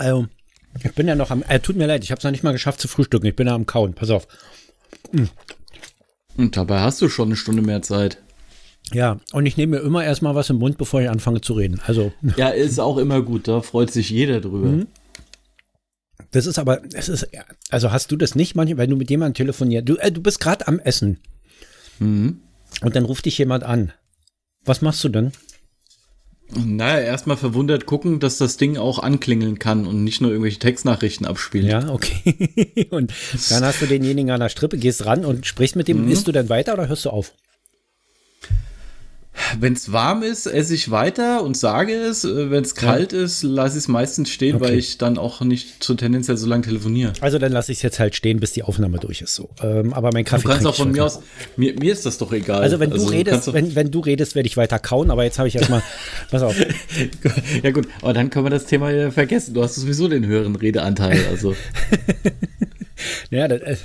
Also, ich bin ja noch am, äh, tut mir leid, ich habe es noch nicht mal geschafft zu frühstücken. Ich bin ja am Kauen. Pass auf. Und dabei hast du schon eine Stunde mehr Zeit. Ja, und ich nehme mir immer erstmal was im Mund, bevor ich anfange zu reden. Also, Ja, ist auch immer gut, da freut sich jeder drüber. Mhm. das ist aber, es ist, also hast du das nicht manchmal, wenn du mit jemandem telefonierst, du, äh, du bist gerade am Essen Mhm. und dann ruft dich jemand an. Was machst du denn? Naja, erstmal verwundert gucken, dass das Ding auch anklingeln kann und nicht nur irgendwelche Textnachrichten abspielt. Ja, okay. und dann hast du denjenigen an der Strippe, gehst ran und sprichst mit dem. Isst du dann weiter oder hörst du auf? Wenn es warm ist, esse ich weiter und sage es. Wenn es kalt ist, lasse ich es meistens stehen, Okay. weil ich dann auch nicht so tendenziell so lange telefoniere. Also dann lasse ich es jetzt halt stehen, bis die Aufnahme durch ist. So. Ähm, aber mein Kaffee Du kannst auch von mir aus, mir, mir ist das doch egal. Also wenn du kannst redest, wenn, wenn du redest, werde ich weiter kauen, aber jetzt habe ich erstmal, pass auf. ja gut, aber dann können wir das Thema ja vergessen. Du hast sowieso den höheren Redeanteil. Also Ja, das, äh,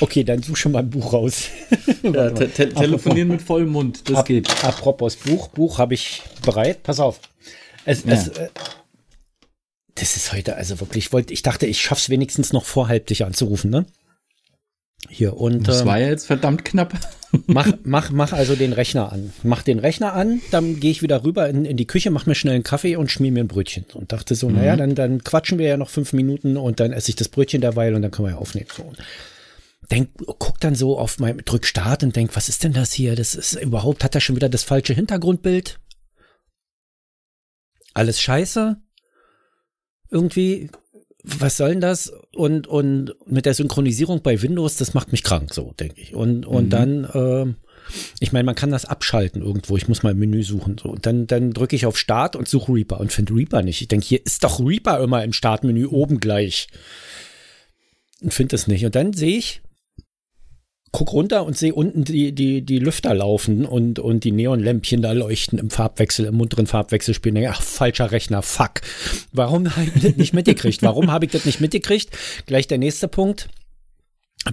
okay, dann such schon mal ein Buch raus. ja, te te telefonieren mit vollem Mund, das Ap geht. Apropos Buch, Buch habe ich bereit. Pass auf. Es, es, äh, das ist heute also wirklich, ich wollte, ich dachte, ich schaff's wenigstens noch vor halb dich anzurufen, ne? Hier und Das ähm, war ja jetzt verdammt knapp. Mach, mach, mach also den Rechner an. Mach den Rechner an, dann gehe ich wieder rüber in, in die Küche, mach mir schnell einen Kaffee und schmier mir ein Brötchen. Und dachte so, naja, dann, dann quatschen wir ja noch fünf Minuten und dann esse ich das Brötchen derweil und dann können wir ja aufnehmen. So. Und Denk, guck dann so auf mein, drück Start und denk, was ist denn das hier? Das ist überhaupt, hat er schon wieder das falsche Hintergrundbild? Alles scheiße? Irgendwie, was soll denn das? Und, und mit der Synchronisierung bei Windows, das macht mich krank, so, denke ich. Und, und dann, ähm, ich meine, man kann das abschalten irgendwo. Ich muss mal im Menü suchen. So. Und dann, dann drücke ich auf Start und suche Reaper und finde Reaper nicht. Ich denke, hier ist doch Reaper immer im Startmenü oben gleich. Und finde es nicht. Und dann sehe ich, guck runter und sehe unten die, die, die Lüfter laufen und, und die Neonlämpchen da leuchten im Farbwechsel, im munteren Farbwechsel spielen. Denke, Ach, falscher Rechner, fuck. Warum habe ich das nicht mitgekriegt? Warum habe ich das nicht mitgekriegt? Gleich der nächste Punkt.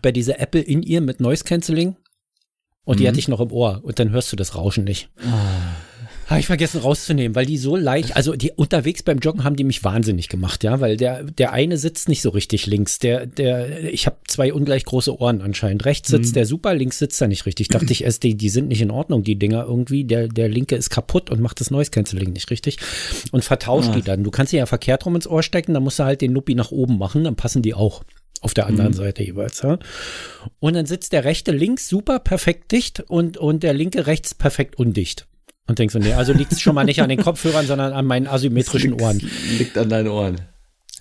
Bei dieser Apple in ihr mit Noise Cancelling. Und die hatte ich noch im Ohr. Und dann hörst du das Rauschen nicht. Habe ich vergessen rauszunehmen, weil die so leicht, also die unterwegs beim Joggen haben die mich wahnsinnig gemacht, ja, weil der der eine sitzt nicht so richtig links, der der ich habe zwei ungleich große Ohren anscheinend. Rechts sitzt der super, links sitzt er nicht richtig. Dachte ich erst, die, die sind nicht in Ordnung, die Dinger irgendwie. Der der linke ist kaputt und macht das Noise Cancelling nicht richtig und vertauscht die dann. Du kannst sie ja verkehrt rum ins Ohr stecken, dann musst du halt den Nuppi nach oben machen, dann passen die auch auf der anderen Seite jeweils, ja. Und dann sitzt der rechte links super perfekt dicht und und der linke rechts perfekt undicht. Und denkst du, nee, also liegt es schon mal nicht an den Kopfhörern, sondern an meinen asymmetrischen Ohren. Liegt an deinen Ohren.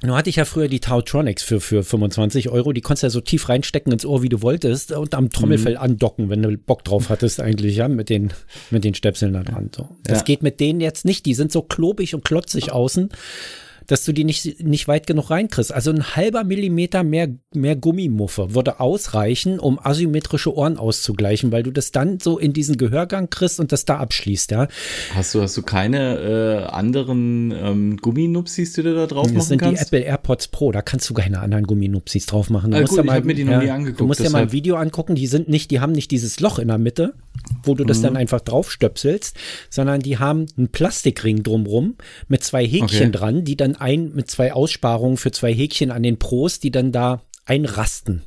Nur hatte ich ja früher die Tautronics für, für 25 Euro. Die konntest du ja so tief reinstecken ins Ohr, wie du wolltest und am Trommelfell andocken, wenn du Bock drauf hattest eigentlich, ja, mit den, mit den Stöpseln da dran. So. Das Ja. geht mit denen jetzt nicht. Die sind so klobig und klotzig außen, dass du die nicht, nicht weit genug reinkriegst. Also ein halber Millimeter mehr, mehr Gummimuffe würde ausreichen, um asymmetrische Ohren auszugleichen, weil du das dann so in diesen Gehörgang kriegst und das da abschließt, ja. Hast du, hast du keine äh, anderen ähm, Gumminupsis, die du da drauf Das machen sind die kannst? Apple AirPods Pro, da kannst du keine anderen Gumminupsis drauf machen. Du Ah, musst gut, ja ich mal, hab mir die noch ja, nie angeguckt, Du musst ja mal ein deshalb- Video angucken, die sind nicht, die haben nicht dieses Loch in der Mitte, wo du Mhm. das dann einfach draufstöpselst, sondern die haben einen Plastikring drumrum mit zwei Häkchen Okay. dran, die dann ein, mit zwei Aussparungen für zwei Häkchen an den Pros, die dann da einrasten.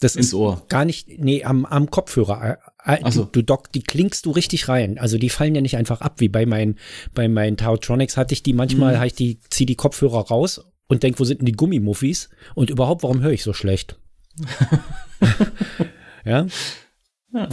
Das Ins ist Ohr. gar nicht, nee, am, am Kopfhörer. Äh, äh, Ach so. du, du dock, die klingst du richtig rein. Also die fallen ja nicht einfach ab, wie bei meinen, bei meinen Tautronics hatte ich die manchmal, Mhm. ich die, zieh die Kopfhörer raus und denk, wo sind denn die Gummimuffis? Und überhaupt, warum höre ich so schlecht? ja?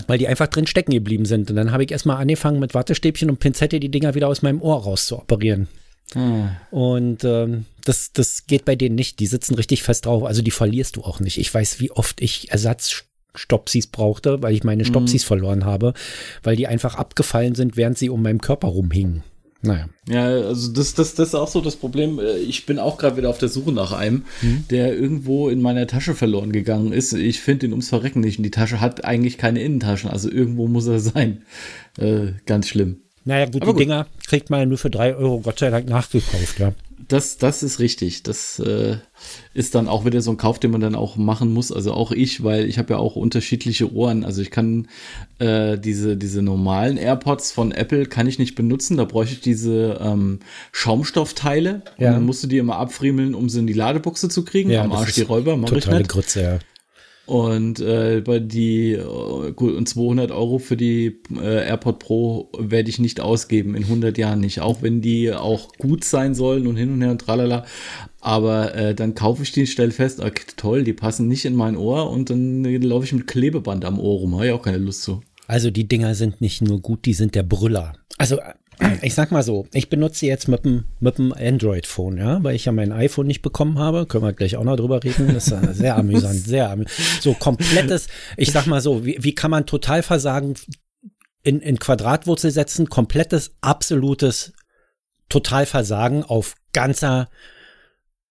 Weil die einfach drin stecken geblieben sind. Und dann habe ich erstmal angefangen mit Wattestäbchen und Pinzette die Dinger wieder aus meinem Ohr rauszuoperieren. Ah. Und ähm, das, das geht bei denen nicht. Die sitzen richtig fest drauf. Also die verlierst du auch nicht. Ich weiß, wie oft ich Ersatzstopsis brauchte, weil ich meine Stopsis verloren habe, weil die einfach abgefallen sind, während sie um meinen Körper rumhingen. Naja. Ja, also das, das, das ist auch so das Problem. Äh, Ich bin auch gerade wieder auf der Suche nach einem, Mhm. der irgendwo in meiner Tasche verloren gegangen ist. Ich finde ihn ums Verrecken nicht. Und die Tasche hat eigentlich keine Innentaschen. Also irgendwo muss er sein. Äh, ganz schlimm. Naja, gut, Aber die gut. Dinger kriegt man nur für drei Euro Gott sei Dank nachgekauft, ja. Das, das ist richtig. Das äh, ist dann auch wieder so ein Kauf, den man dann auch machen muss. Also auch ich, weil ich habe ja auch unterschiedliche Ohren. Also ich kann äh, diese, diese normalen AirPods von Apple kann ich nicht benutzen. Da bräuchte ich diese ähm, Schaumstoffteile. Ja. Und dann musst du die immer abfriemeln, um sie in die Ladebuchse zu kriegen. Ja, Am Arsch die Räuber, mach ich nicht. Grütze, ja. Und äh, bei die äh, und 200 Euro für die äh, AirPod Pro werde ich nicht ausgeben in 100 Jahren nicht, auch wenn die auch gut sein sollen und hin und her und tralala. Aber äh, dann kaufe ich die, stelle fest, okay, toll, die passen nicht in mein Ohr und dann äh, laufe ich mit Klebeband am Ohr rum. Habe ich auch keine Lust zu. Also die Dinger sind nicht nur gut, die sind der Brüller. Also ich sag mal so, ich benutze jetzt mit dem, mit dem Android-Phone, ja, weil ich ja mein iPhone nicht bekommen habe. Können wir gleich auch noch drüber reden. Das ist sehr amüsant, sehr amüsant. So komplettes, ich sag mal so, wie, wie kann man Totalversagen in, in Quadratwurzel setzen? Komplettes, absolutes Totalversagen auf ganzer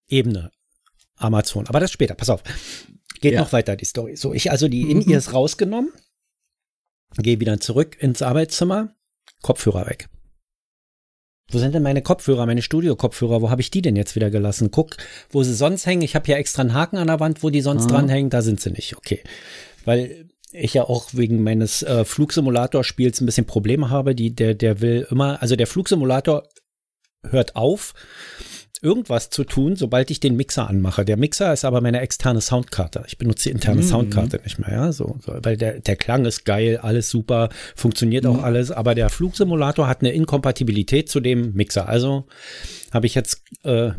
Ebene. Amazon. Aber das später, pass auf. Geht ja. noch weiter, die Story. So, ich also die In-Ears rausgenommen, gehe wieder zurück ins Arbeitszimmer, Kopfhörer weg. Wo sind denn meine Kopfhörer, meine Studio-Kopfhörer? Wo habe ich die denn jetzt wieder gelassen? Guck, wo sie sonst hängen. Ich habe ja extra einen Haken an der Wand, wo die sonst mhm. dranhängen. Da sind sie nicht. Okay. Weil ich ja auch wegen meines äh, Flugsimulator-Spiels ein bisschen Probleme habe. Die, der, der will immer, also der Flugsimulator hört auf, irgendwas zu tun, sobald ich den Mixer anmache. Der Mixer ist aber meine externe Soundkarte. Ich benutze die interne mhm. Soundkarte nicht mehr, ja, so, weil der, der Klang ist geil, alles super, funktioniert mhm. auch alles, aber der Flugsimulator hat eine Inkompatibilität zu dem Mixer. Also habe ich jetzt äh,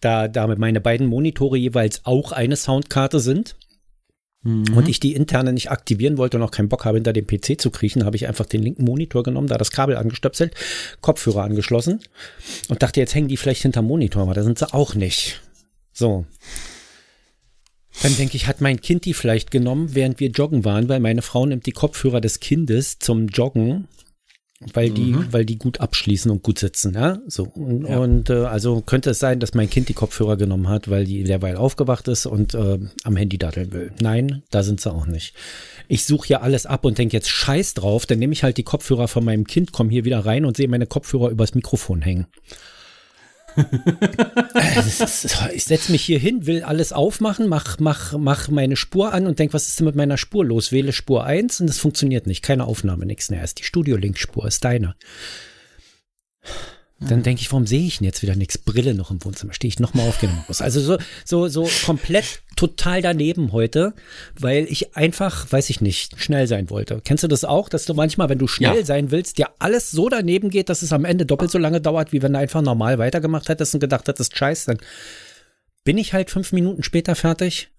da, da meine beiden Monitore jeweils auch eine Soundkarte sind, mhm. und ich die interne nicht aktivieren wollte und auch keinen Bock habe, hinter dem PC zu kriechen, habe ich einfach den linken Monitor genommen, da das Kabel angestöpselt, Kopfhörer angeschlossen und dachte, jetzt hängen die vielleicht hinterm Monitor, aber da sind sie auch nicht. So. Dann denke ich, hat mein Kind die vielleicht genommen, während wir joggen waren, weil meine Frau nimmt die Kopfhörer des Kindes zum Joggen weil die, mhm. weil die gut abschließen und gut sitzen, ja. So und, ja. und äh, also könnte es sein, dass mein Kind die Kopfhörer genommen hat, weil die derweil aufgewacht ist und äh, am Handy datteln will. Nein, da sind sie auch nicht. Ich suche ja alles ab und denke jetzt Scheiß drauf, dann nehme ich halt die Kopfhörer von meinem Kind, komme hier wieder rein und sehe meine Kopfhörer übers Mikrofon hängen. ich setze mich hier hin, will alles aufmachen, mach, mach, mach meine Spur an und denke, was ist denn mit meiner Spur los? Wähle Spur 1 und das funktioniert nicht. Keine Aufnahme, nichts. mehr. ist die Studio-Link-Spur, ist deine. Dann denke ich, warum sehe ich denn jetzt wieder nichts? Brille noch im Wohnzimmer, stehe ich nochmal aufgenommen muss. Also so, so, so komplett total daneben heute, weil ich einfach, weiß ich nicht, schnell sein wollte. Kennst du das auch, dass du manchmal, wenn du schnell ja. sein willst, dir alles so daneben geht, dass es am Ende doppelt so lange dauert, wie wenn du einfach normal weitergemacht hättest und gedacht hättest, scheiße, dann bin ich halt fünf Minuten später fertig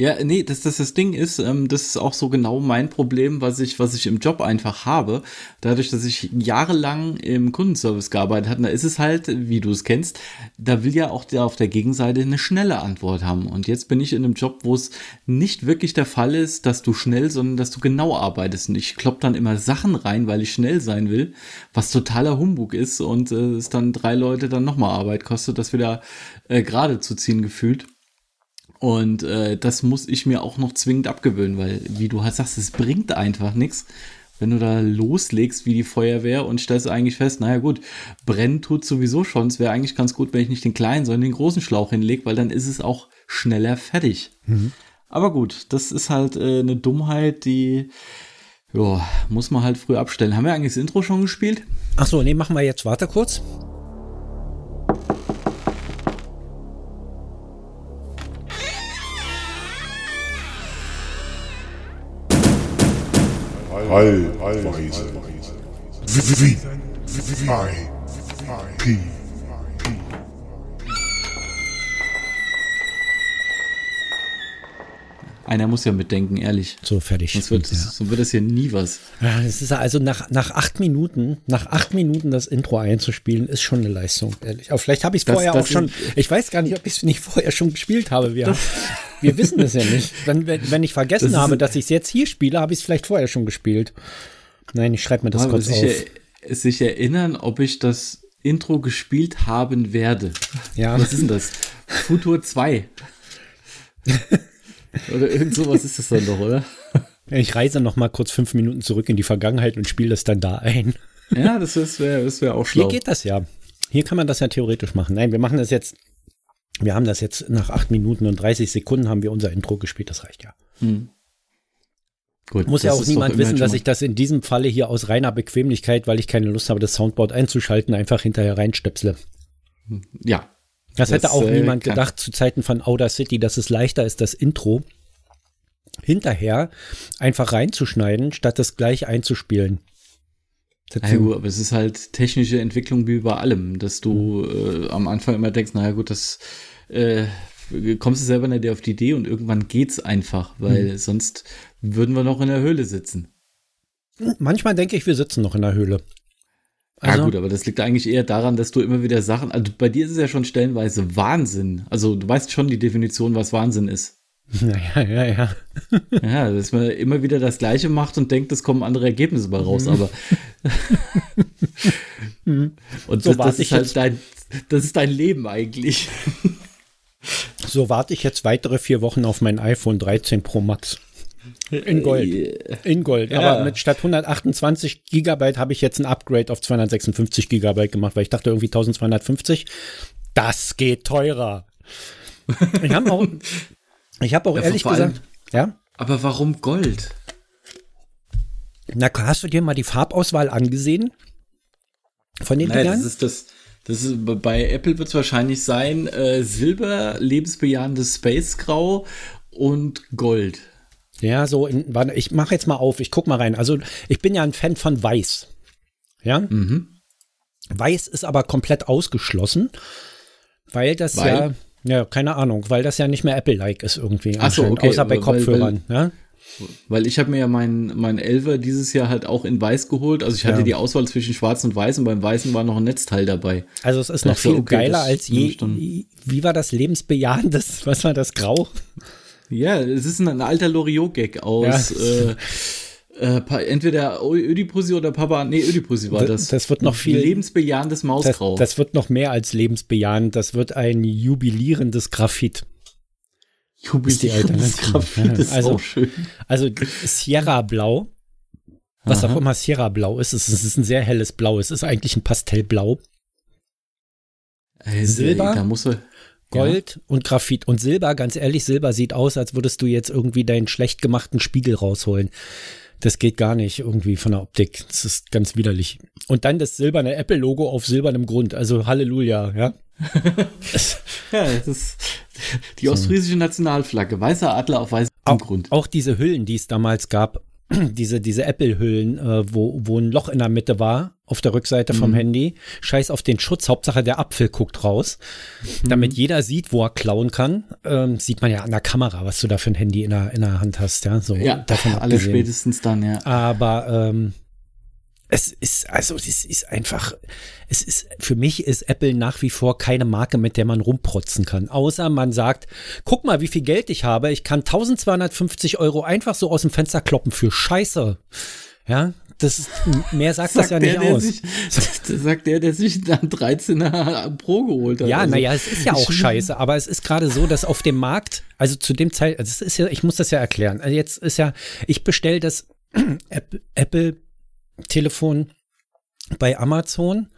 ja, nee, das, das, das Ding ist, ähm, das ist auch so genau mein Problem, was ich, was ich im Job einfach habe. Dadurch, dass ich jahrelang im Kundenservice gearbeitet habe, da ist es halt, wie du es kennst, da will ja auch der auf der Gegenseite eine schnelle Antwort haben. Und jetzt bin ich in einem Job, wo es nicht wirklich der Fall ist, dass du schnell, sondern dass du genau arbeitest. Und ich klopp dann immer Sachen rein, weil ich schnell sein will, was totaler Humbug ist und äh, es dann drei Leute dann nochmal Arbeit kostet, das wieder äh, gerade zu ziehen gefühlt. Und äh, das muss ich mir auch noch zwingend abgewöhnen, weil, wie du halt sagst, es bringt einfach nichts, wenn du da loslegst wie die Feuerwehr und stellst eigentlich fest, naja gut, brennen tut sowieso schon. Es wäre eigentlich ganz gut, wenn ich nicht den kleinen, sondern den großen Schlauch hinlege, weil dann ist es auch schneller fertig. Mhm. Aber gut, das ist halt äh, eine Dummheit, die ja, muss man halt früh abstellen. Haben wir eigentlich das Intro schon gespielt? Ach so, nee, machen wir jetzt. Warte kurz. Allweise. P. Einer muss ja mitdenken, ehrlich. So, fertig. Sonst wird, ja. so wird das hier nie was. Ja, das ist also nach, nach acht Minuten, nach acht Minuten das Intro einzuspielen, ist schon eine Leistung, ehrlich. Aber vielleicht habe ich es vorher das auch schon, ich weiß gar nicht, ob ich es nicht vorher schon gespielt habe. Wir, wir wissen es ja nicht. Wenn, wenn ich vergessen das habe, dass ich es jetzt hier spiele, habe ich es vielleicht vorher schon gespielt. Nein, ich schreibe mir das kurz sich auf. Er, sich erinnern, ob ich das Intro gespielt haben werde. Ja. Was ist denn das? Futur 2. Oder irgend sowas ist das dann doch, oder? Ich reise noch mal kurz fünf Minuten zurück in die Vergangenheit und spiele das dann da ein. Ja, das wäre das wär auch schlau. Hier geht das ja. Hier kann man das ja theoretisch machen. Nein, wir machen das jetzt, wir haben das jetzt nach 8 Minuten und 30 Sekunden haben wir unser Intro gespielt, das reicht ja. Hm. Gut, Muss ja auch niemand wissen, dass ich das in diesem Falle hier aus reiner Bequemlichkeit, weil ich keine Lust habe, das Soundboard einzuschalten, einfach hinterher reinstöpsle. Ja. Das, das hätte auch äh, niemand gedacht zu Zeiten von Outer City, dass es leichter ist, das Intro hinterher einfach reinzuschneiden, statt das gleich einzuspielen. Ja, gut, aber es ist halt technische Entwicklung wie bei allem, dass du äh, am Anfang immer denkst, naja gut, das äh, kommst du selber nicht auf die Idee und irgendwann geht's einfach, weil mhm. sonst würden wir noch in der Höhle sitzen. Manchmal denke ich, wir sitzen noch in der Höhle. Also, ja gut, aber das liegt eigentlich eher daran, dass du immer wieder Sachen, also bei dir ist es ja schon stellenweise Wahnsinn. Also du weißt schon die Definition, was Wahnsinn ist. Naja, ja, ja. ja, dass man immer wieder das Gleiche macht und denkt, es kommen andere Ergebnisse bei raus, mhm. aber. und so das, das ist halt dein, das ist dein Leben eigentlich. So warte ich jetzt weitere vier Wochen auf mein iPhone 13 Pro Max. In Gold. In Gold. Ja. Aber mit statt 128 Gigabyte habe ich jetzt ein Upgrade auf 256 Gigabyte gemacht, weil ich dachte irgendwie 1250. Das geht teurer. Ich habe auch, ich habe auch ja, ehrlich gesagt, ja. Aber warum Gold? Na, hast du dir mal die Farbauswahl angesehen? Von den Nein, Dingern? Das ist das. Das ist, bei Apple wird es wahrscheinlich sein äh, Silber, lebensbejahendes Space Grau und Gold. Ja, so, in, warte, ich mache jetzt mal auf, ich guck mal rein. Also, ich bin ja ein Fan von Weiß. Ja? Mhm. Weiß ist aber komplett ausgeschlossen, weil das weil? ja ja, keine Ahnung, weil das ja nicht mehr Apple-like ist irgendwie. Ach so, okay. Außer bei Kopfhörern. Weil, weil, ja? Weil ich habe mir ja meinen mein Elver dieses Jahr halt auch in weiß geholt. Also ich hatte ja. die Auswahl zwischen schwarz und weiß und beim weißen war noch ein Netzteil dabei. Also es ist noch viel okay, geiler als je. Wie war das lebensbejahendes? Was war das Grau? Ja, es ist ein, ein alter Loriot-Gag aus. Ja. Äh, äh, entweder Ödipussy oder Papa, nee, Ödipussy war das. Das wird noch viel. Lebensbejahendes Mausgrau. Das, das, wird noch mehr als lebensbejahend. Das wird ein jubilierendes Graphit. Jubilierendes Graphit ist also, auch schön. Also Sierra Blau, was Aha. auch immer Sierra Blau ist, es ist ein sehr helles Blau. Es ist eigentlich ein Pastellblau. Also, Silber. Da muss er, Gold ja. und Graphit. Und Silber, ganz ehrlich, Silber sieht aus, als würdest du jetzt irgendwie deinen schlecht gemachten Spiegel rausholen. Das geht gar nicht irgendwie von der Optik. Das ist ganz widerlich. Und dann das silberne Apple-Logo auf silbernem Grund. Also Halleluja, ja. ja, das ist die ostfriesische Nationalflagge. Weißer Adler auf weißem auch, Grund. Auch diese Hüllen, die es damals gab, diese, diese Apple-Hüllen, äh, wo, wo ein Loch in der Mitte war, auf der Rückseite vom mhm. Handy. Scheiß auf den Schutz, Hauptsache der Apfel guckt raus. Mhm. Damit jeder sieht, wo er klauen kann. Ähm, sieht man ja an der Kamera, was du da für ein Handy in der, in der Hand hast. Ja, so ja davon alle spätestens dann, ja. Aber ähm, es ist, also es ist einfach, es ist, für mich ist Apple nach wie vor keine Marke, mit der man rumprotzen kann. Außer man sagt, guck mal, wie viel Geld ich habe. Ich kann 1250 Euro einfach so aus dem Fenster kloppen für Scheiße. Ja, das ist, mehr sagt, sagt das ja der, nicht aus. Sich, das sagt der, der sich dann 13er Pro geholt hat. Ja, also, naja, es ist ja auch scheiße, aber es ist gerade so, dass auf dem Markt, also zu dem Zeit, also es ist ja, ich muss das ja erklären. Also jetzt ist ja, ich bestelle das Apple Telefon bei Amazon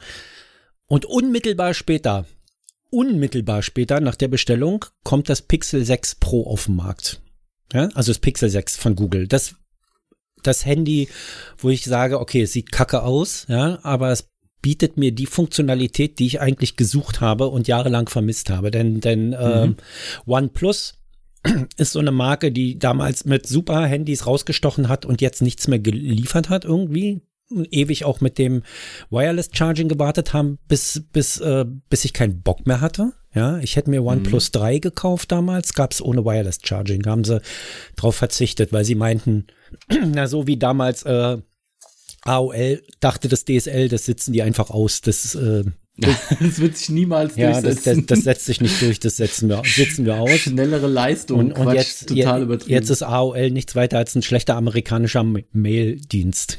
und unmittelbar später, unmittelbar später nach der Bestellung kommt das Pixel 6 Pro auf den Markt. Ja, also das Pixel 6 von Google. Das, das Handy, wo ich sage, okay, es sieht kacke aus, ja, aber es bietet mir die Funktionalität, die ich eigentlich gesucht habe und jahrelang vermisst habe. Denn, denn mhm. äh, OnePlus ist so eine Marke, die damals mit super Handys rausgestochen hat und jetzt nichts mehr geliefert hat irgendwie ewig auch mit dem Wireless Charging gewartet haben, bis, bis, äh, bis ich keinen Bock mehr hatte. Ja, ich hätte mir OnePlus mhm. 3 gekauft damals, gab es ohne Wireless Charging. Da haben sie drauf verzichtet, weil sie meinten, na so wie damals äh, AOL dachte das DSL, das sitzen die einfach aus. Das, äh, das wird sich niemals ja, durchsetzen. Das, das, das, setzt sich nicht durch, das setzen wir, sitzen wir aus. Schnellere Leistung, und, und Quatsch, jetzt, total übertrieben. Jetzt ist AOL nichts weiter als ein schlechter amerikanischer Mail-Dienst.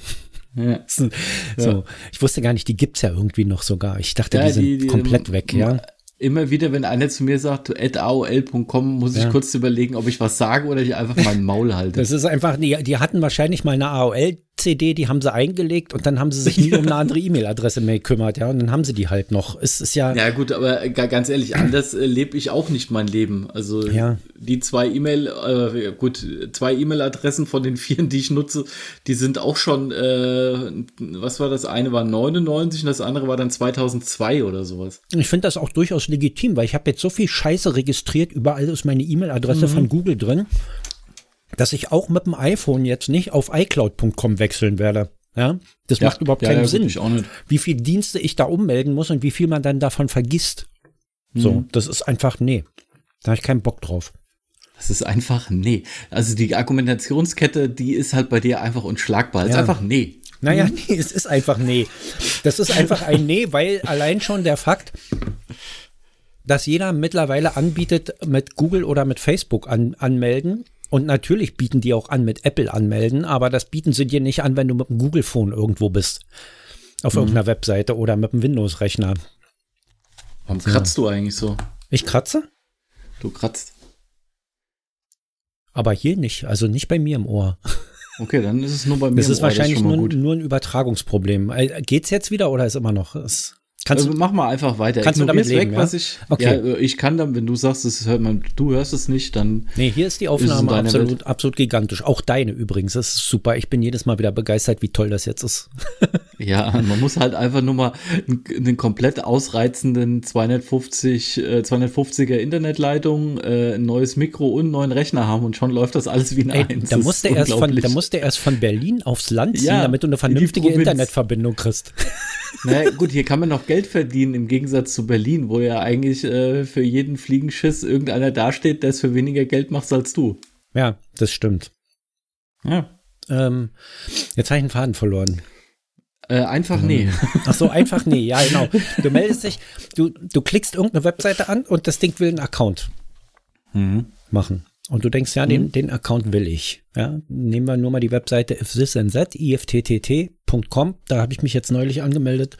Ja. so, ja. ich wusste gar nicht, die gibt's ja irgendwie noch sogar. Ich dachte, ja, die sind die, die, komplett weg, ja. Immer wieder, wenn einer zu mir sagt, at aol.com, muss ich kurz überlegen, ob ich was sage oder ich einfach mein Maul halte. Das ist einfach, die, die hatten wahrscheinlich mal eine AOL CD, die haben sie eingelegt und dann haben sie sich nie um eine andere E-Mail-Adresse mehr gekümmert, ja, und dann haben sie die halt noch. Es ist ja. Ja, gut, aber ganz ehrlich, anders äh, lebe ich auch nicht mein Leben. Also ja. die zwei E-Mail, äh, gut, zwei E-Mail-Adressen von den vielen, die ich nutze, die sind auch schon, äh, was war das? Eine war 99 und das andere war dann 2002 oder sowas. Ich finde das auch durchaus legitim, weil ich habe jetzt so viel Scheiße registriert, überall ist meine E-Mail-Adresse mhm. von Google drin dass ich auch mit dem iPhone jetzt nicht auf iCloud.com wechseln werde. Ja, das ja, macht überhaupt keinen ja, Sinn. Wie viele Dienste ich da ummelden muss und wie viel man dann davon vergisst. Mhm. So, das ist einfach, nee. Da habe ich keinen Bock drauf. Das ist einfach nee. Also die Argumentationskette, die ist halt bei dir einfach unschlagbar. Es ja. ist einfach nee. Naja, nee, es ist einfach nee. Das ist einfach ein nee, weil allein schon der Fakt, dass jeder mittlerweile anbietet, mit Google oder mit Facebook an, anmelden, und natürlich bieten die auch an mit Apple anmelden, aber das bieten sie dir nicht an, wenn du mit dem Google Phone irgendwo bist. Auf mhm. irgendeiner Webseite oder mit dem Windows-Rechner. Warum kratzt ja. du eigentlich so? Ich kratze? Du kratzt. Aber hier nicht, also nicht bei mir im Ohr. Okay, dann ist es nur bei mir. Das ist Ohr, wahrscheinlich das ist nur, nur, ein Übertragungsproblem. Äh, geht's jetzt wieder oder ist immer noch? Ist Kannst also, mach mal einfach weiter. Kannst du damit leben, weg, ja? was ich. Okay. Ja, äh, ich kann dann, wenn du sagst, das hört man, du hörst es nicht, dann. Nee, hier ist die Aufnahme ist absolut, absolut gigantisch. Auch deine übrigens. Das ist super. Ich bin jedes Mal wieder begeistert, wie toll das jetzt ist. ja, man muss halt einfach nur mal einen, komplett ausreizenden 250, äh, 250er Internetleitung, äh, ein neues Mikro und einen neuen Rechner haben und schon läuft das alles wie ein Ey, Eins. Da musste, erst von, da musste erst von Berlin aufs Land ziehen, ja, damit du eine vernünftige Internetverbindung kriegst. Na gut, hier kann man noch Geld verdienen im Gegensatz zu Berlin, wo ja eigentlich äh, für jeden Fliegenschiss irgendeiner dasteht, der es für weniger Geld macht als du. Ja, das stimmt. Ja. Ähm, jetzt habe ich einen Faden verloren. Äh, einfach nee. Ach so, einfach nee, ja genau. Du meldest dich, du, du klickst irgendeine Webseite an und das Ding will einen Account mhm. machen. Und du denkst, ja, mhm. den, den Account will ich. Ja, nehmen wir nur mal die Webseite ifthis ifttt.com. Da habe ich mich jetzt neulich angemeldet,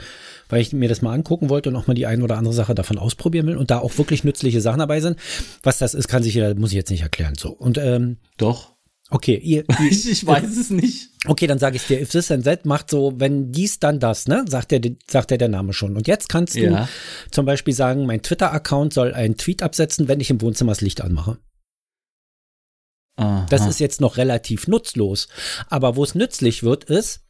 weil ich mir das mal angucken wollte und auch mal die ein oder andere Sache davon ausprobieren will und da auch wirklich nützliche Sachen dabei sind. Was das ist, kann sich jeder, muss ich jetzt nicht erklären. So. Und ähm, doch. Okay, ihr, ihr ich, ich weiß es nicht. Okay, dann sage ich dir, if this and that macht so, wenn dies, dann das, ne? Sagt der, sagt der der Name schon. Und jetzt kannst du ja. zum Beispiel sagen, mein Twitter-Account soll einen Tweet absetzen, wenn ich im Wohnzimmer das Licht anmache. Aha. Das ist jetzt noch relativ nutzlos. Aber wo es nützlich wird, ist,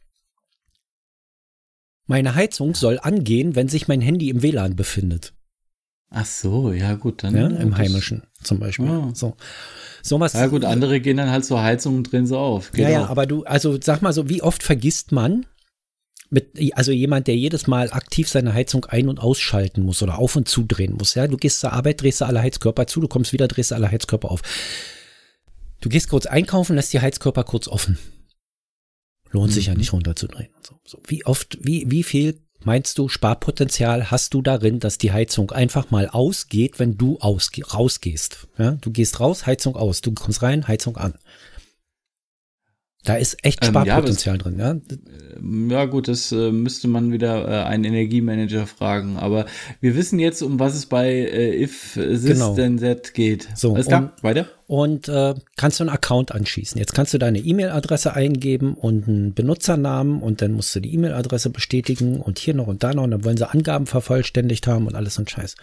meine Heizung soll angehen, wenn sich mein Handy im WLAN befindet. Ach so, ja gut, dann. Ja, Im Heimischen zum Beispiel. Oh. So. So was, ja gut, andere gehen dann halt zur Heizung und drehen sie auf. Geht ja, ja, aber du, also sag mal so, wie oft vergisst man, mit, also jemand, der jedes Mal aktiv seine Heizung ein- und ausschalten muss oder auf- und zudrehen muss. Ja, du gehst zur Arbeit, drehst du alle Heizkörper zu, du kommst wieder, drehst alle Heizkörper auf. Du gehst kurz einkaufen, lässt die Heizkörper kurz offen. Lohnt mhm. sich ja mhm. nicht runterzudrehen. So, so. Wie oft, wie, wie viel meinst du Sparpotenzial hast du darin, dass die Heizung einfach mal ausgeht, wenn du ausge rausgehst? Ja, du gehst raus, Heizung aus. Du kommst rein, Heizung an. Da ist echt Sparpotenzial ähm, ja, drin, ja. Ähm, ja, gut, das äh, müsste man wieder äh, einen Energiemanager fragen. Aber wir wissen jetzt, um was es bei äh, If This genau. Then That geht. So, Alles klar, weiter und äh, kannst du einen Account anschließen. Jetzt kannst du deine E-Mail-Adresse eingeben und einen Benutzernamen und dann musst du die E-Mail-Adresse bestätigen und hier noch und da noch und dann wollen sie Angaben vervollständigt haben und alles und Scheiß.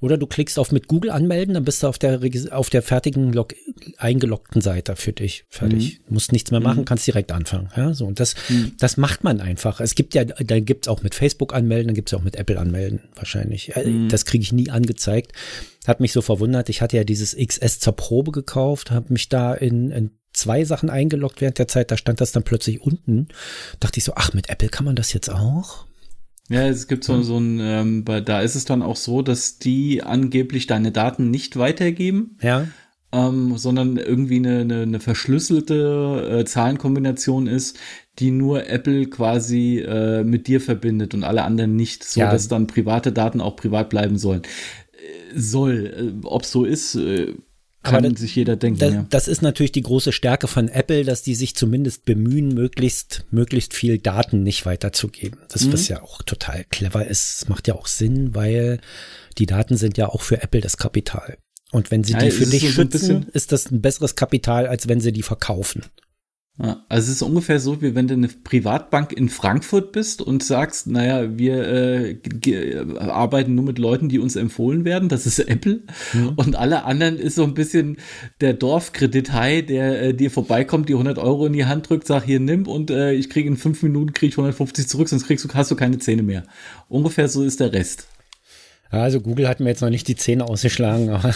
Oder du klickst auf mit Google anmelden, dann bist du auf der auf der fertigen Log eingeloggten Seite für dich fertig. Mhm. Musst nichts mehr machen, mhm. kannst direkt anfangen. Ja, so und das mhm. das macht man einfach. Es gibt ja, da gibt's auch mit Facebook anmelden, dann gibt's auch mit Apple anmelden wahrscheinlich. Mhm. Das kriege ich nie angezeigt hat mich so verwundert. Ich hatte ja dieses XS zur Probe gekauft, habe mich da in, in zwei Sachen eingeloggt während der Zeit. Da stand das dann plötzlich unten. Dachte ich so, ach, mit Apple kann man das jetzt auch? Ja, es gibt so, so ein, ähm, da ist es dann auch so, dass die angeblich deine Daten nicht weitergeben. Ja. Ähm, sondern irgendwie eine, eine, eine verschlüsselte äh, Zahlenkombination ist, die nur Apple quasi äh, mit dir verbindet und alle anderen nicht, so ja. dass dann private Daten auch privat bleiben sollen soll. Äh, Ob so ist, äh, kann das, sich jeder denken. Das, ja. das, ist natürlich die große Stärke von Apple, dass die sich zumindest bemühen, möglichst, möglichst viel Daten nicht weiterzugeben. Das, mhm. was ja auch total clever ist, das macht ja auch Sinn, weil die Daten sind ja auch für Apple das Kapital. Und wenn sie ja, die für dich so schützen, ist das ein besseres Kapital, als wenn sie die verkaufen. Ja, also es ist ungefähr so, wie wenn du eine Privatbank in Frankfurt bist und sagst, naja, wir äh, arbeiten nur mit Leuten, die uns empfohlen werden, das ist Apple. Mhm. Und alle anderen ist so ein bisschen der Dorfkredithai, der äh, dir vorbeikommt, die 100 Euro in die Hand drückt, sagt, hier nimm und äh, ich kriege in fünf Minuten krieg ich 150 zurück, sonst kriegst du, hast du keine Zähne mehr. Ungefähr so ist der Rest. Also Google hat mir jetzt noch nicht die Zähne ausgeschlagen, aber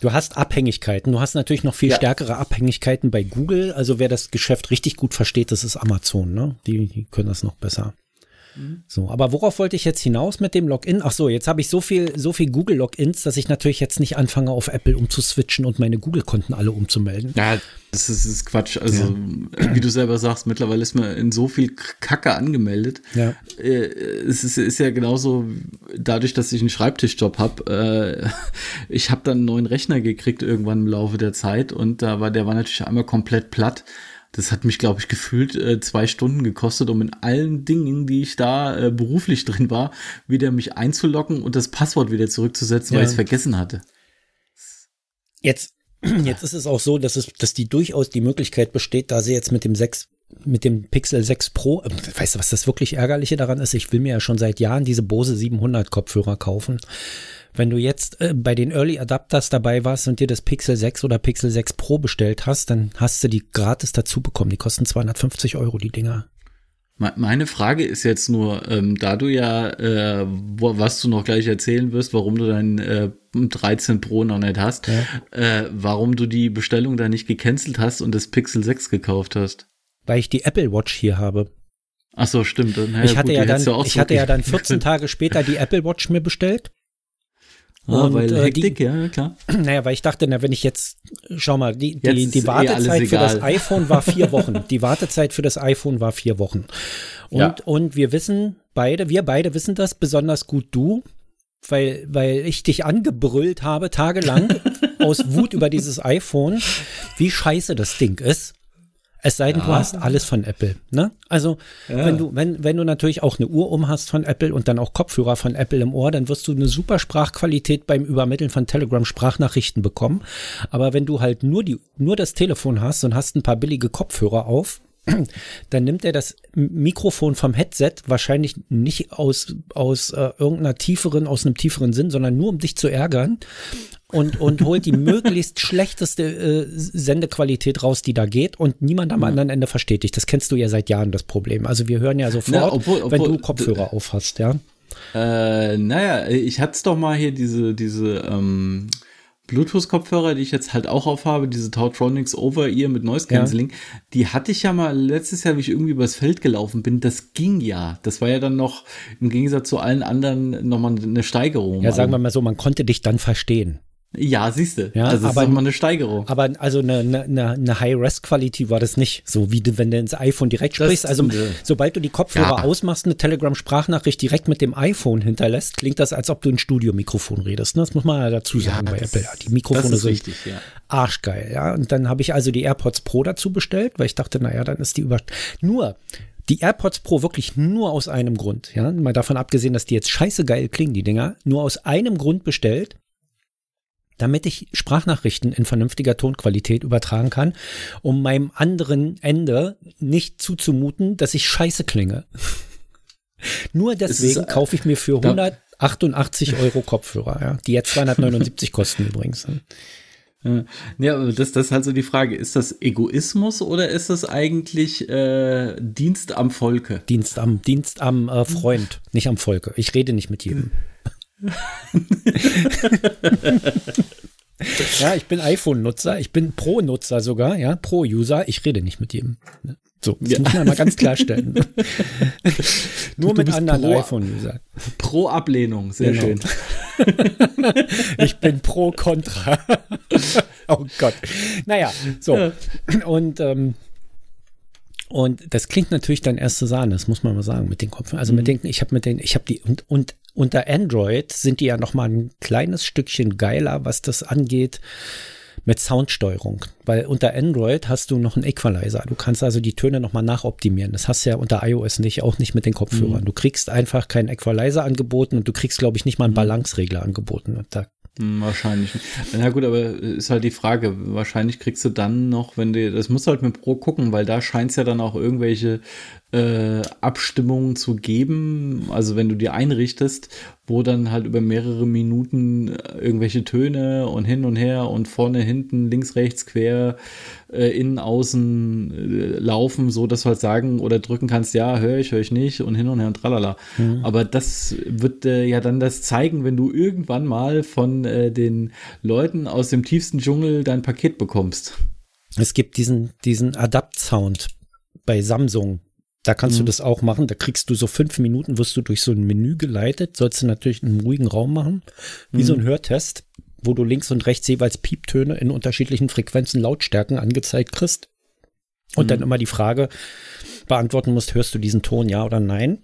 du hast Abhängigkeiten. Du hast natürlich noch viel ja. stärkere Abhängigkeiten bei Google. Also wer das Geschäft richtig gut versteht, das ist Amazon, ne? Die, die können das noch besser. Mhm. So, aber worauf wollte ich jetzt hinaus mit dem Login? Ach so, jetzt habe ich so viel, so viel Google Logins, dass ich natürlich jetzt nicht anfange, auf Apple umzuswitchen und meine Google-Konten alle umzumelden. Ja, das ist, das ist Quatsch. Also, ja. wie du selber sagst, mittlerweile ist man in so viel Kacke angemeldet. Ja. Äh, es ist, ist ja genauso, dadurch, dass ich einen Schreibtischjob habe. Äh, ich habe dann einen neuen Rechner gekriegt irgendwann im Laufe der Zeit und da war der war natürlich einmal komplett platt. Das hat mich, glaube ich, gefühlt äh, zwei Stunden gekostet, um in allen Dingen, die ich da äh, beruflich drin war, wieder mich einzuloggen und das Passwort wieder zurückzusetzen, ja. weil ich es vergessen hatte. Jetzt, jetzt ist es auch so, dass es, dass die durchaus die Möglichkeit besteht, da sie jetzt mit dem 6 mit dem Pixel 6 Pro, äh, weißt du, was das wirklich ärgerliche daran ist? Ich will mir ja schon seit Jahren diese Bose 700 Kopfhörer kaufen. Wenn du jetzt äh, bei den Early Adapters dabei warst und dir das Pixel 6 oder Pixel 6 Pro bestellt hast, dann hast du die gratis dazu bekommen. Die kosten 250 Euro, die Dinger. Meine Frage ist jetzt nur, ähm, da du ja, äh, wo, was du noch gleich erzählen wirst, warum du dein äh, 13 Pro noch nicht hast, ja. äh, warum du die Bestellung da nicht gecancelt hast und das Pixel 6 gekauft hast. Weil ich die Apple Watch hier habe. Ach so, stimmt. Ja, ich hatte, gut, ja, dann, ich hatte ja dann 14 Tage später die Apple Watch mir bestellt. Ah, und, weil äh, Hektik, die, ja, klar. Naja, weil ich dachte, na, wenn ich jetzt, schau mal, die, die, die eh Wartezeit eh für das iPhone war vier Wochen. Die Wartezeit für das iPhone war vier Wochen. Und, ja. und wir wissen beide, wir beide wissen das, besonders gut du, weil, weil ich dich angebrüllt habe, tagelang, aus Wut über dieses iPhone, wie scheiße das Ding ist. Es sei denn, ja. du hast alles von Apple. Ne? Also, ja. wenn du, wenn, wenn du natürlich auch eine Uhr um hast von Apple und dann auch Kopfhörer von Apple im Ohr, dann wirst du eine super Sprachqualität beim Übermitteln von Telegram Sprachnachrichten bekommen. Aber wenn du halt nur die, nur das Telefon hast und hast ein paar billige Kopfhörer auf, dann nimmt er das Mikrofon vom Headset wahrscheinlich nicht aus, aus äh, irgendeiner tieferen, aus einem tieferen Sinn, sondern nur um dich zu ärgern und, und holt die möglichst schlechteste äh, Sendequalität raus, die da geht und niemand am anderen Ende versteht dich. Das kennst du ja seit Jahren, das Problem. Also wir hören ja sofort, Na, obwohl, obwohl, wenn du Kopfhörer aufhast, ja. Äh, naja, ich hatte es doch mal hier diese, diese ähm, Bluetooth-Kopfhörer, die ich jetzt halt auch aufhabe, diese Tautronics Over-Ear mit Noise Cancelling, ja. die hatte ich ja mal letztes Jahr, wie ich irgendwie übers Feld gelaufen bin. Das ging ja. Das war ja dann noch im Gegensatz zu allen anderen nochmal eine Steigerung. Ja, sagen wir mal so, man konnte dich dann verstehen. Ja, siehst du. Ja, also aber, ist mal eine Steigerung. Aber also eine, eine, eine High-Res-Quality war das nicht. So wie du, wenn du ins iPhone direkt sprichst. Das, also sobald du die Kopfhörer ja. ausmachst, eine Telegram-Sprachnachricht direkt mit dem iPhone hinterlässt, klingt das, als ob du ein Studiomikrofon redest. Ne? Das muss man ja dazu sagen ja, bei Apple. Ja, die Mikrofone sind richtig, ja. arschgeil. Ja, und dann habe ich also die AirPods Pro dazu bestellt, weil ich dachte, naja, dann ist die über. Nur die AirPods Pro wirklich nur aus einem Grund, ja, mal davon abgesehen, dass die jetzt scheiße geil klingen, die Dinger, nur aus einem Grund bestellt, damit ich Sprachnachrichten in vernünftiger Tonqualität übertragen kann, um meinem anderen Ende nicht zuzumuten, dass ich scheiße klinge. Nur deswegen ist, äh, kaufe ich mir für 188 Euro Kopfhörer, ja, die jetzt 279 kosten übrigens. Ja, aber das, das ist halt so die Frage, ist das Egoismus oder ist das eigentlich äh, Dienst am Volke? Dienst am, Dienst am äh, Freund, nicht am Volke. Ich rede nicht mit jedem. Ja, ich bin iPhone-Nutzer, ich bin Pro-Nutzer sogar, ja, Pro-User. Ich rede nicht mit jedem. So, das ja. muss man mal ganz klarstellen. Nur du, du mit anderen iPhone-Usern. Pro Ablehnung, sehr genau. schön. ich bin pro Contra. oh Gott. Naja, so. Und ähm, und das klingt natürlich dann erste Sahne, das muss man mal sagen, mit den Kopfhörern. Also mhm. mit den, ich habe mit den, ich habe die, und, und unter Android sind die ja noch mal ein kleines Stückchen geiler, was das angeht mit Soundsteuerung. Weil unter Android hast du noch einen Equalizer. Du kannst also die Töne noch mal nachoptimieren. Das hast du ja unter iOS nicht, auch nicht mit den Kopfhörern. Mhm. Du kriegst einfach keinen Equalizer angeboten und du kriegst, glaube ich, nicht mal einen mhm. Balanceregler angeboten. Und da wahrscheinlich. Na gut, aber ist halt die Frage. Wahrscheinlich kriegst du dann noch, wenn du, das musst du halt mit Pro gucken, weil da scheint es ja dann auch irgendwelche äh, Abstimmungen zu geben. Also wenn du dir einrichtest, wo dann halt über mehrere Minuten äh, irgendwelche Töne und hin und her und vorne, hinten, links, rechts, quer, äh, innen, außen äh, laufen, so dass du halt sagen oder drücken kannst, ja, höre ich, höre ich nicht und hin und her und tralala. Mhm. Aber das wird äh, ja dann das zeigen, wenn du irgendwann mal von den Leuten aus dem tiefsten Dschungel dein Paket bekommst. Es gibt diesen, diesen Adapt-Sound bei Samsung. Da kannst mhm. du das auch machen. Da kriegst du so fünf Minuten, wirst du durch so ein Menü geleitet. Sollst du natürlich einen ruhigen Raum machen, wie mhm. so ein Hörtest, wo du links und rechts jeweils Pieptöne in unterschiedlichen Frequenzen, Lautstärken angezeigt kriegst. Und mhm. dann immer die Frage beantworten musst, hörst du diesen Ton, ja oder nein?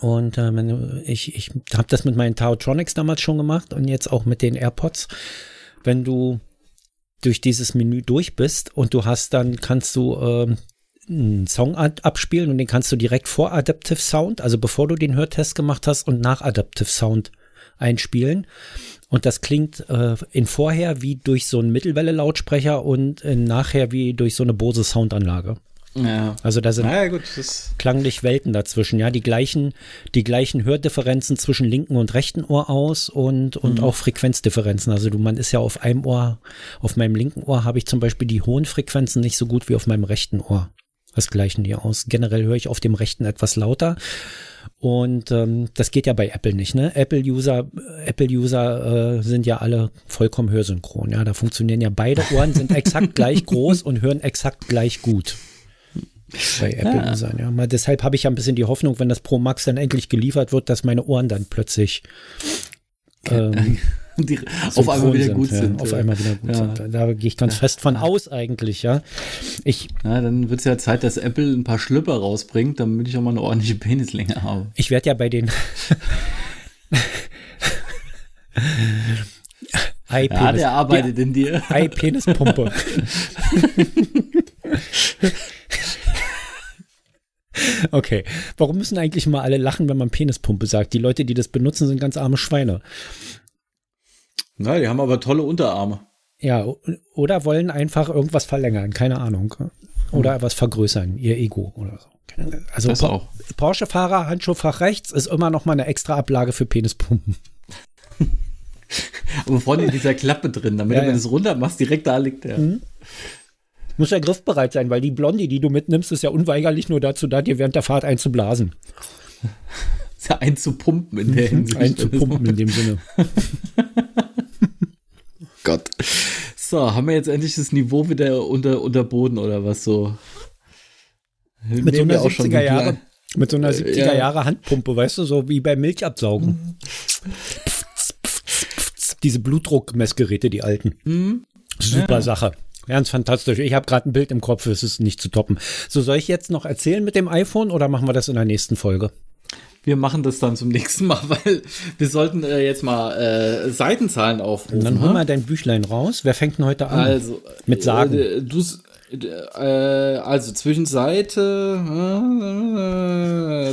Und äh, ich, ich habe das mit meinen Taotronics damals schon gemacht und jetzt auch mit den AirPods. Wenn du durch dieses Menü durch bist und du hast dann, kannst du äh, einen Song abspielen und den kannst du direkt vor Adaptive Sound, also bevor du den Hörtest gemacht hast und nach Adaptive Sound einspielen. Und das klingt äh, in vorher wie durch so einen Mittelwelle-Lautsprecher und in nachher wie durch so eine Bose Soundanlage. Ja. Also da sind ja, gut, klanglich Welten dazwischen, ja, die gleichen, die gleichen Hördifferenzen zwischen linken und rechten Ohr aus und, und mhm. auch Frequenzdifferenzen. Also du, man ist ja auf einem Ohr, auf meinem linken Ohr habe ich zum Beispiel die hohen Frequenzen nicht so gut wie auf meinem rechten Ohr. Was gleichen die aus? Generell höre ich auf dem rechten etwas lauter. Und ähm, das geht ja bei Apple nicht, ne? Apple-User, Apple-User äh, sind ja alle vollkommen hörsynchron. Ja, da funktionieren ja beide Ohren, sind exakt gleich groß und hören exakt gleich gut. Bei Apple-Usern, ja. ja. Mal deshalb habe ich ja ein bisschen die Hoffnung, wenn das Pro Max dann endlich geliefert wird, dass meine Ohren dann plötzlich ähm, die auf einmal wieder sind, gut ja, sind. Auf einmal wieder gut ja. sind. Da gehe ich ganz fest von aus eigentlich, ja. Ich, ja, dann wird es ja Zeit, dass Apple ein paar Schlüpper rausbringt, damit ich auch mal eine ordentliche Penislänge habe. Ich werde ja bei den Ei, ja, der arbeitet in dir. Ei-Penispumpe. Okay, warum müssen eigentlich mal alle lachen, wenn man Penispumpe sagt? Die Leute, die das benutzen, sind ganz arme Schweine. Na, die haben aber tolle Unterarme. Ja, oder wollen einfach irgendwas verlängern, keine Ahnung. Oder hm. was vergrößern, ihr Ego oder so. Also das auch. Porsche-Fahrer, Handschuhfach rechts ist immer noch mal eine extra Ablage für Penispumpen. aber vorne in dieser Klappe drin, damit ja, du, wenn du es runter machst, direkt da liegt der. Mhm. Muss ja griffbereit sein, weil die Blondie, die du mitnimmst, ist ja unweigerlich nur dazu da, dir während der Fahrt einzublasen. ja einzupumpen in der Hinsicht. Einzupumpen in dem Sinne. Gott. So, haben wir jetzt endlich das Niveau wieder unter, unter Boden oder was so? Mit so einer 70er Jahre, mit so einer 70er ja. Jahre Handpumpe, weißt du, so wie beim Milchabsaugen. Diese Blutdruckmessgeräte, die alten. Mhm. Super ja. Sache. Ganz fantastisch. Ich habe gerade ein Bild im Kopf, es ist nicht zu toppen. So, soll ich jetzt noch erzählen mit dem iPhone oder machen wir das in der nächsten Folge? Wir machen das dann zum nächsten Mal, weil wir sollten äh, jetzt mal äh, Seitenzahlen aufrufen. Dann hol ne? mal dein Büchlein raus. Wer fängt denn heute an? Also, mit Sagen. Äh, du, äh, also zwischen Seite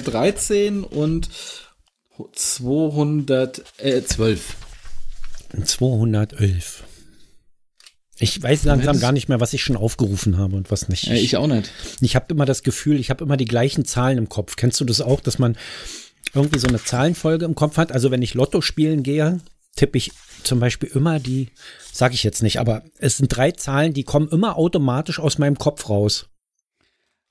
13 und 212. 211. Ich weiß langsam gar nicht mehr, was ich schon aufgerufen habe und was nicht. Äh, ich auch nicht. Ich habe immer das Gefühl, ich habe immer die gleichen Zahlen im Kopf. Kennst du das auch, dass man irgendwie so eine Zahlenfolge im Kopf hat? Also wenn ich Lotto spielen gehe, tippe ich zum Beispiel immer die, sage ich jetzt nicht, aber es sind drei Zahlen, die kommen immer automatisch aus meinem Kopf raus.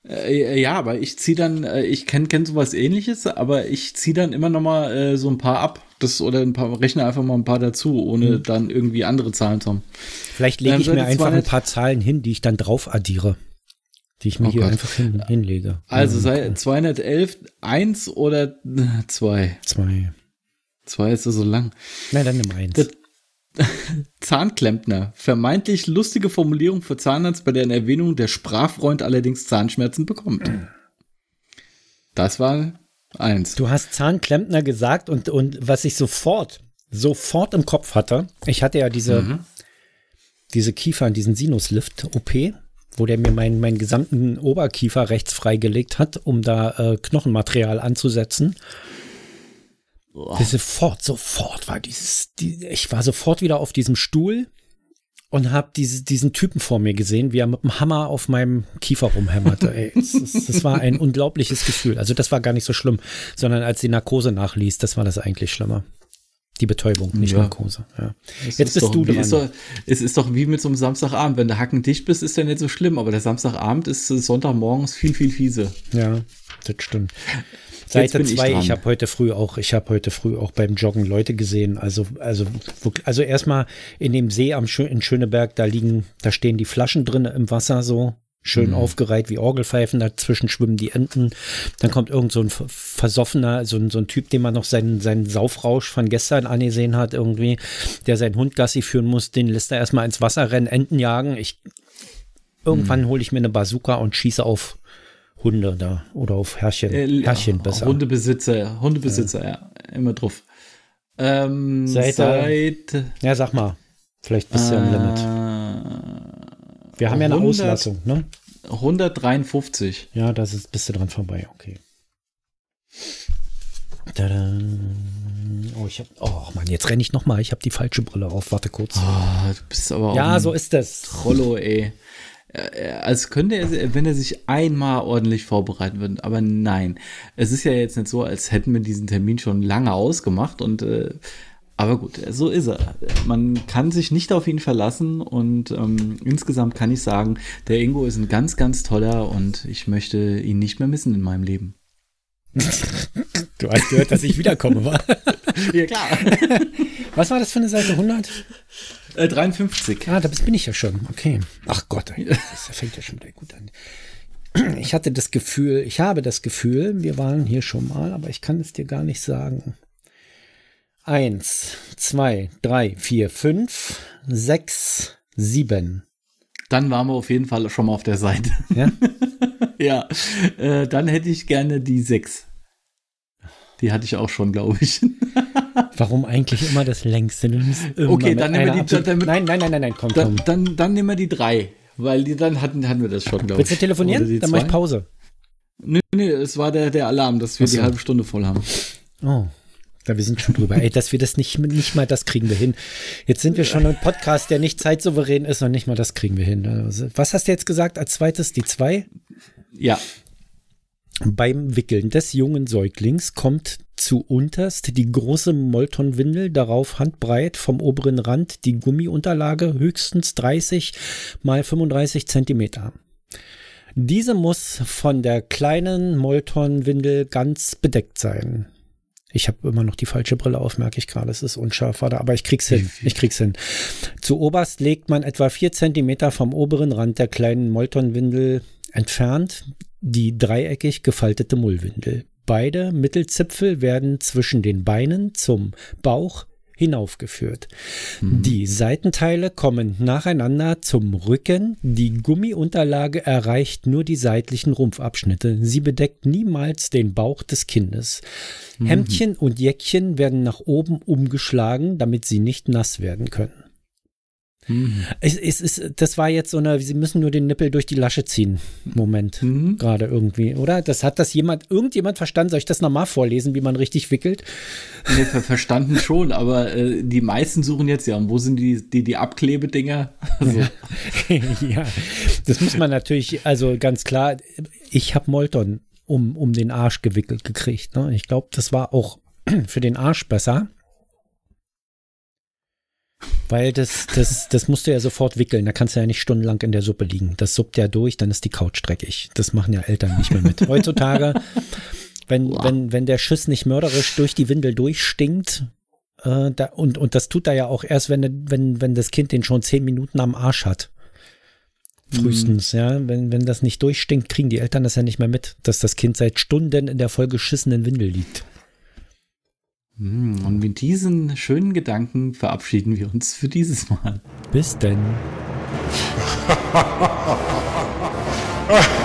Äh, ja, aber ich ziehe dann, äh, ich kenne kenn sowas ähnliches, aber ich ziehe dann immer noch mal äh, so ein paar ab. Das, oder ein paar, rechne einfach mal ein paar dazu, ohne mhm. dann irgendwie andere Zahlen zu haben. Vielleicht lege ich mir einfach ein paar Zahlen hin, die ich dann drauf addiere. Die ich mir oh hier Gott. einfach hin, hinlege. Also sei 211, 1 oder 2? 2. 2 ist so lang. Nein, dann nimm 1. Zahnklempner. Vermeintlich lustige Formulierung für Zahnarzt, bei deren Erwähnung der Sprachfreund allerdings Zahnschmerzen bekommt. Das war eins. Du hast Zahnklempner gesagt und, und was ich sofort, sofort im Kopf hatte, ich hatte ja diese, mhm. diese Kiefer, diesen Sinuslift-OP, wo der mir meinen, meinen gesamten Oberkiefer rechts freigelegt hat, um da äh, Knochenmaterial anzusetzen. Sofort, sofort war dieses, die, ich war sofort wieder auf diesem Stuhl und habe diese, diesen Typen vor mir gesehen, wie er mit dem Hammer auf meinem Kiefer rumhämmerte. Ey, das, das, war ein unglaubliches Gefühl. Also das war gar nicht so schlimm, sondern als die Narkose nachließ, das war das eigentlich schlimmer. Die Betäubung, nicht ja. Narkose. Ja. Jetzt bist doch, du dran. Ist doch, es ist doch wie mit so einem Samstagabend. Wenn du hackendicht bist, ist ja nicht so schlimm, aber der Samstagabend ist Sonntagmorgens viel, viel fiese. Ja, das stimmt. Seite 2, ich, ich habe heute früh auch, ich habe heute früh auch beim Joggen Leute gesehen. Also, also, also erstmal in dem See am Schö in Schöneberg, da liegen, da stehen die Flaschen drin im Wasser so. Schön mhm. aufgereiht wie Orgelpfeifen, dazwischen schwimmen die Enten. Dann kommt irgend so ein versoffener, so ein, so ein Typ, dem man noch seinen, seinen Saufrausch von gestern angesehen hat, irgendwie, der seinen Hund Gassi führen muss, den lässt er erstmal ins Wasser rennen, Enten jagen. Ich, irgendwann mhm. hole ich mir eine Bazooka und schieße auf Hunde da oder auf Herrchen, äh, Herrchen besser. Hundebesitzer, Hundebesitzer, ja, ja immer drauf. Ähm, seit, seit, ja, sag mal, vielleicht bist du äh, am Limit. Wir haben 100, ja eine Auslassung, ne? 153. Ja, das ist, bist du dran vorbei, okay. Tada. Oh, ich hab, oh Mann, jetzt renne ich noch mal. Ich habe die falsche Brille auf. Warte kurz. Oh, du bist aber Ja, so ist das. Trollo, ey. Äh, als könnte er, wenn er sich einmal ordentlich vorbereiten würde. Aber nein, es ist ja jetzt nicht so, als hätten wir diesen Termin schon lange ausgemacht und äh, aber gut, so ist er. Man kann sich nicht auf ihn verlassen und ähm, insgesamt kann ich sagen, der Ingo ist ein ganz, ganz toller und ich möchte ihn nicht mehr missen in meinem Leben. du hast gehört, dass ich wiederkomme, wa? ja, klar. Was war das für eine Seite? 100? Äh, 53. Ah, da bin ich ja schon. Okay. Ach Gott, das fängt ja schon wieder gut an. Ich hatte das Gefühl, ich habe das Gefühl, wir waren hier schon mal, aber ich kann es dir gar nicht sagen. Eins, zwei, drei, vier, fünf, sechs, sieben. Dann waren wir auf jeden Fall schon mal auf der Seite. Ja. ja. Äh, dann hätte ich gerne die sechs. Die hatte ich auch schon, glaube ich. Warum eigentlich immer das längste? okay, dann nehmen wir die. Dann, nein, nein, nein, nein, nein, komm, dann, komm. Dann, dann nehmen wir die drei. Weil die, dann hatten, hatten wir das schon, glaube ich. Willst du telefonieren? Dann mach ich Pause. Nee, nee, es war der, der Alarm, dass wir so. die halbe Stunde voll haben. Oh. Ja, wir sind schon drüber. Ey, dass wir das nicht, nicht mal das kriegen wir hin. Jetzt sind wir schon ein Podcast, der nicht zeitsouverän ist und nicht mal das kriegen wir hin. Also, was hast du jetzt gesagt als zweites? Die zwei? Ja. Beim Wickeln des jungen Säuglings kommt zu unterst die große Moltonwindel, darauf handbreit vom oberen Rand die Gummiunterlage höchstens 30 mal 35 Zentimeter. Diese muss von der kleinen Moltonwindel ganz bedeckt sein. Ich habe immer noch die falsche Brille auf, merke ich gerade. Es ist unscharf, aber ich krieg's hin. Ich krieg's hin. Zu oberst legt man etwa vier Zentimeter vom oberen Rand der kleinen Moltonwindel entfernt die dreieckig gefaltete Mullwindel. Beide Mittelzipfel werden zwischen den Beinen zum Bauch hinaufgeführt. Mhm. Die Seitenteile kommen nacheinander zum Rücken. Die Gummiunterlage erreicht nur die seitlichen Rumpfabschnitte. Sie bedeckt niemals den Bauch des Kindes. Mhm. Hemdchen und Jäckchen werden nach oben umgeschlagen, damit sie nicht nass werden können. Mhm. Es, es, es, das war jetzt so eine, sie müssen nur den Nippel durch die Lasche ziehen. Moment. Mhm. Gerade irgendwie, oder? Das hat das jemand, irgendjemand verstanden? Soll ich das nochmal vorlesen, wie man richtig wickelt? Nee, verstanden schon, aber äh, die meisten suchen jetzt ja, wo sind die, die, die Abklebedinger? Also. Ja. ja, das muss man natürlich, also ganz klar, ich habe Molton um, um den Arsch gewickelt gekriegt. Ne? Ich glaube, das war auch für den Arsch besser. Weil das, das, das musst du ja sofort wickeln. Da kannst du ja nicht stundenlang in der Suppe liegen. Das suppt ja durch, dann ist die Couch dreckig. Das machen ja Eltern nicht mehr mit. Heutzutage, wenn, wow. wenn, wenn der Schiss nicht mörderisch durch die Windel durchstinkt, äh, da, und, und das tut er ja auch erst, wenn, wenn, wenn das Kind den schon zehn Minuten am Arsch hat. Frühestens, mhm. ja. Wenn, wenn das nicht durchstinkt, kriegen die Eltern das ja nicht mehr mit, dass das Kind seit Stunden in der vollgeschissenen Windel liegt. Hm, und mit diesen schönen Gedanken verabschieden wir uns für dieses Mal. Bis denn.